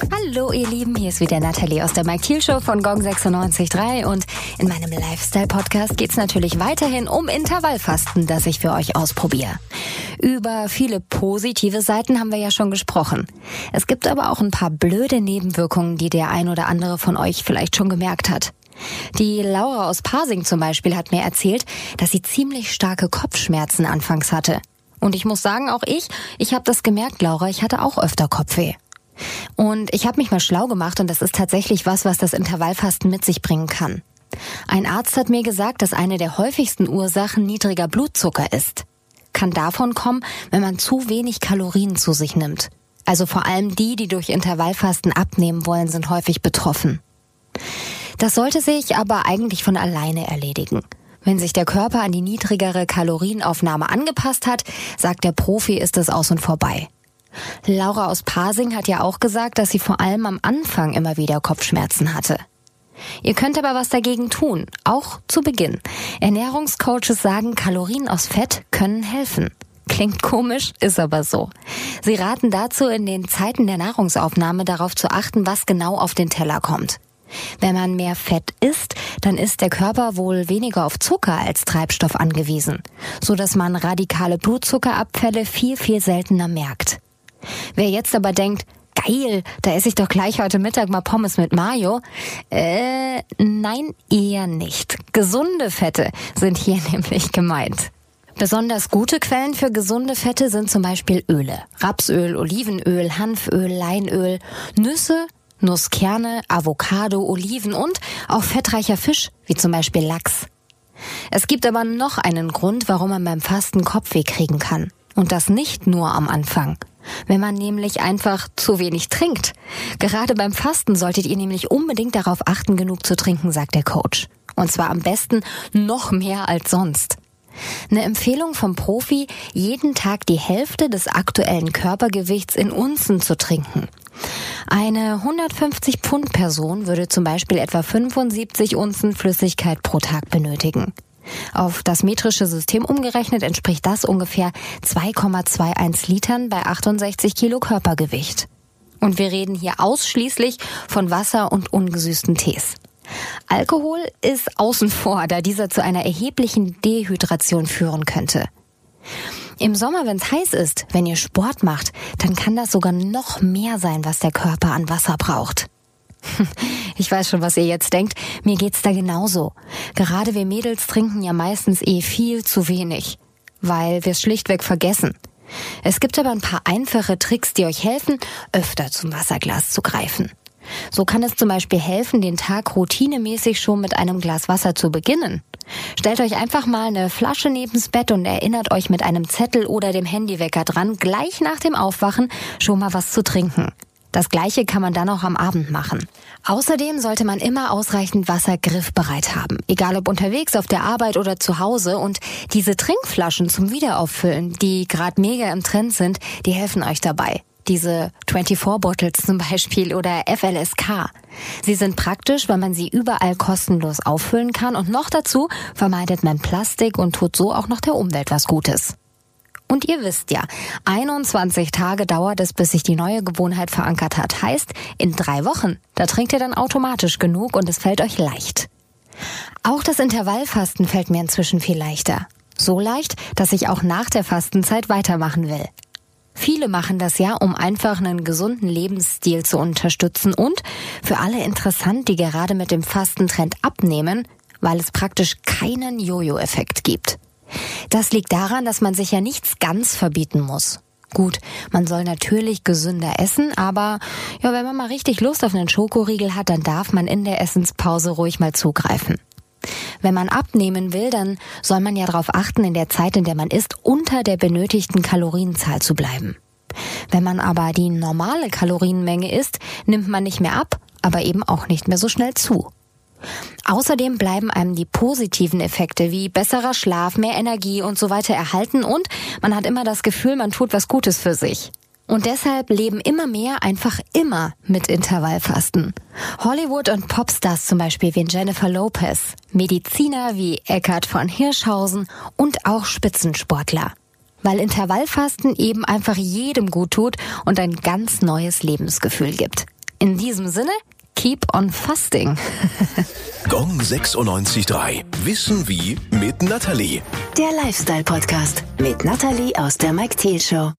Hallo ihr Lieben, hier ist wieder Nathalie aus der Mike Thiel Show von Gong 96.3 und in meinem Lifestyle-Podcast geht's natürlich weiterhin um Intervallfasten, das ich für euch ausprobiere. Über viele positive Seiten haben wir ja schon gesprochen. Es gibt aber auch ein paar blöde Nebenwirkungen, die der ein oder andere von euch vielleicht schon gemerkt hat. Die Laura aus Pasing zum Beispiel hat mir erzählt, dass sie ziemlich starke Kopfschmerzen anfangs hatte. Und ich muss sagen, auch ich, ich habe das gemerkt, Laura, ich hatte auch öfter Kopfweh. Und ich habe mich mal schlau gemacht und das ist tatsächlich was, was das Intervallfasten mit sich bringen kann. Ein Arzt hat mir gesagt, dass eine der häufigsten Ursachen niedriger Blutzucker ist. Kann davon kommen, wenn man zu wenig Kalorien zu sich nimmt. Also vor allem die, die durch Intervallfasten abnehmen wollen, sind häufig betroffen. Das sollte sich aber eigentlich von alleine erledigen. Wenn sich der Körper an die niedrigere Kalorienaufnahme angepasst hat, sagt der Profi, ist es aus und vorbei. Laura aus Pasing hat ja auch gesagt, dass sie vor allem am Anfang immer wieder Kopfschmerzen hatte. Ihr könnt aber was dagegen tun, auch zu Beginn. Ernährungscoaches sagen, Kalorien aus Fett können helfen. Klingt komisch, ist aber so. Sie raten dazu, in den Zeiten der Nahrungsaufnahme darauf zu achten, was genau auf den Teller kommt. Wenn man mehr Fett isst, dann ist der Körper wohl weniger auf Zucker als Treibstoff angewiesen, so dass man radikale Blutzuckerabfälle viel, viel seltener merkt. Wer jetzt aber denkt, geil, da esse ich doch gleich heute Mittag mal Pommes mit Mayo. Äh, nein, eher nicht. Gesunde Fette sind hier nämlich gemeint. Besonders gute Quellen für gesunde Fette sind zum Beispiel Öle. Rapsöl, Olivenöl, Hanföl, Leinöl, Nüsse, Nusskerne, Avocado, Oliven und auch fettreicher Fisch, wie zum Beispiel Lachs. Es gibt aber noch einen Grund, warum man beim Fasten Kopfweh kriegen kann. Und das nicht nur am Anfang wenn man nämlich einfach zu wenig trinkt. Gerade beim Fasten solltet ihr nämlich unbedingt darauf achten, genug zu trinken, sagt der Coach. Und zwar am besten noch mehr als sonst. Eine Empfehlung vom Profi, jeden Tag die Hälfte des aktuellen Körpergewichts in Unzen zu trinken. Eine 150 Pfund Person würde zum Beispiel etwa 75 Unzen Flüssigkeit pro Tag benötigen. Auf das metrische System umgerechnet entspricht das ungefähr 2,21 Litern bei 68 Kilo Körpergewicht. Und wir reden hier ausschließlich von Wasser und ungesüßten Tees. Alkohol ist außen vor, da dieser zu einer erheblichen Dehydration führen könnte. Im Sommer, wenn es heiß ist, wenn ihr Sport macht, dann kann das sogar noch mehr sein, was der Körper an Wasser braucht. Ich weiß schon, was ihr jetzt denkt. Mir geht's da genauso. Gerade wir Mädels trinken ja meistens eh viel zu wenig, weil wir es schlichtweg vergessen. Es gibt aber ein paar einfache Tricks, die euch helfen, öfter zum Wasserglas zu greifen. So kann es zum Beispiel helfen, den Tag routinemäßig schon mit einem Glas Wasser zu beginnen. Stellt euch einfach mal eine Flasche nebens Bett und erinnert euch mit einem Zettel oder dem Handywecker dran, gleich nach dem Aufwachen schon mal was zu trinken. Das gleiche kann man dann auch am Abend machen. Außerdem sollte man immer ausreichend Wasser griffbereit haben, egal ob unterwegs, auf der Arbeit oder zu Hause. Und diese Trinkflaschen zum Wiederauffüllen, die gerade mega im Trend sind, die helfen euch dabei. Diese 24 Bottles zum Beispiel oder FLSK. Sie sind praktisch, weil man sie überall kostenlos auffüllen kann und noch dazu vermeidet man Plastik und tut so auch noch der Umwelt was Gutes. Und ihr wisst ja, 21 Tage dauert es, bis sich die neue Gewohnheit verankert hat. Heißt, in drei Wochen, da trinkt ihr dann automatisch genug und es fällt euch leicht. Auch das Intervallfasten fällt mir inzwischen viel leichter. So leicht, dass ich auch nach der Fastenzeit weitermachen will. Viele machen das ja, um einfach einen gesunden Lebensstil zu unterstützen und für alle interessant, die gerade mit dem Fastentrend abnehmen, weil es praktisch keinen Jojo-Effekt gibt. Das liegt daran, dass man sich ja nichts ganz verbieten muss. Gut, man soll natürlich gesünder essen, aber ja, wenn man mal richtig Lust auf einen Schokoriegel hat, dann darf man in der Essenspause ruhig mal zugreifen. Wenn man abnehmen will, dann soll man ja darauf achten, in der Zeit, in der man isst, unter der benötigten Kalorienzahl zu bleiben. Wenn man aber die normale Kalorienmenge isst, nimmt man nicht mehr ab, aber eben auch nicht mehr so schnell zu. Außerdem bleiben einem die positiven Effekte wie besserer Schlaf, mehr Energie und so weiter erhalten und man hat immer das Gefühl, man tut was Gutes für sich. Und deshalb leben immer mehr einfach immer mit Intervallfasten. Hollywood und Popstars zum Beispiel wie Jennifer Lopez, Mediziner wie Eckhard von Hirschhausen und auch Spitzensportler. Weil Intervallfasten eben einfach jedem gut tut und ein ganz neues Lebensgefühl gibt. In diesem Sinne, keep on fasting. Gong 96.3. Wissen wie mit Natalie. Der Lifestyle-Podcast mit Natalie aus der Mike Thiel Show.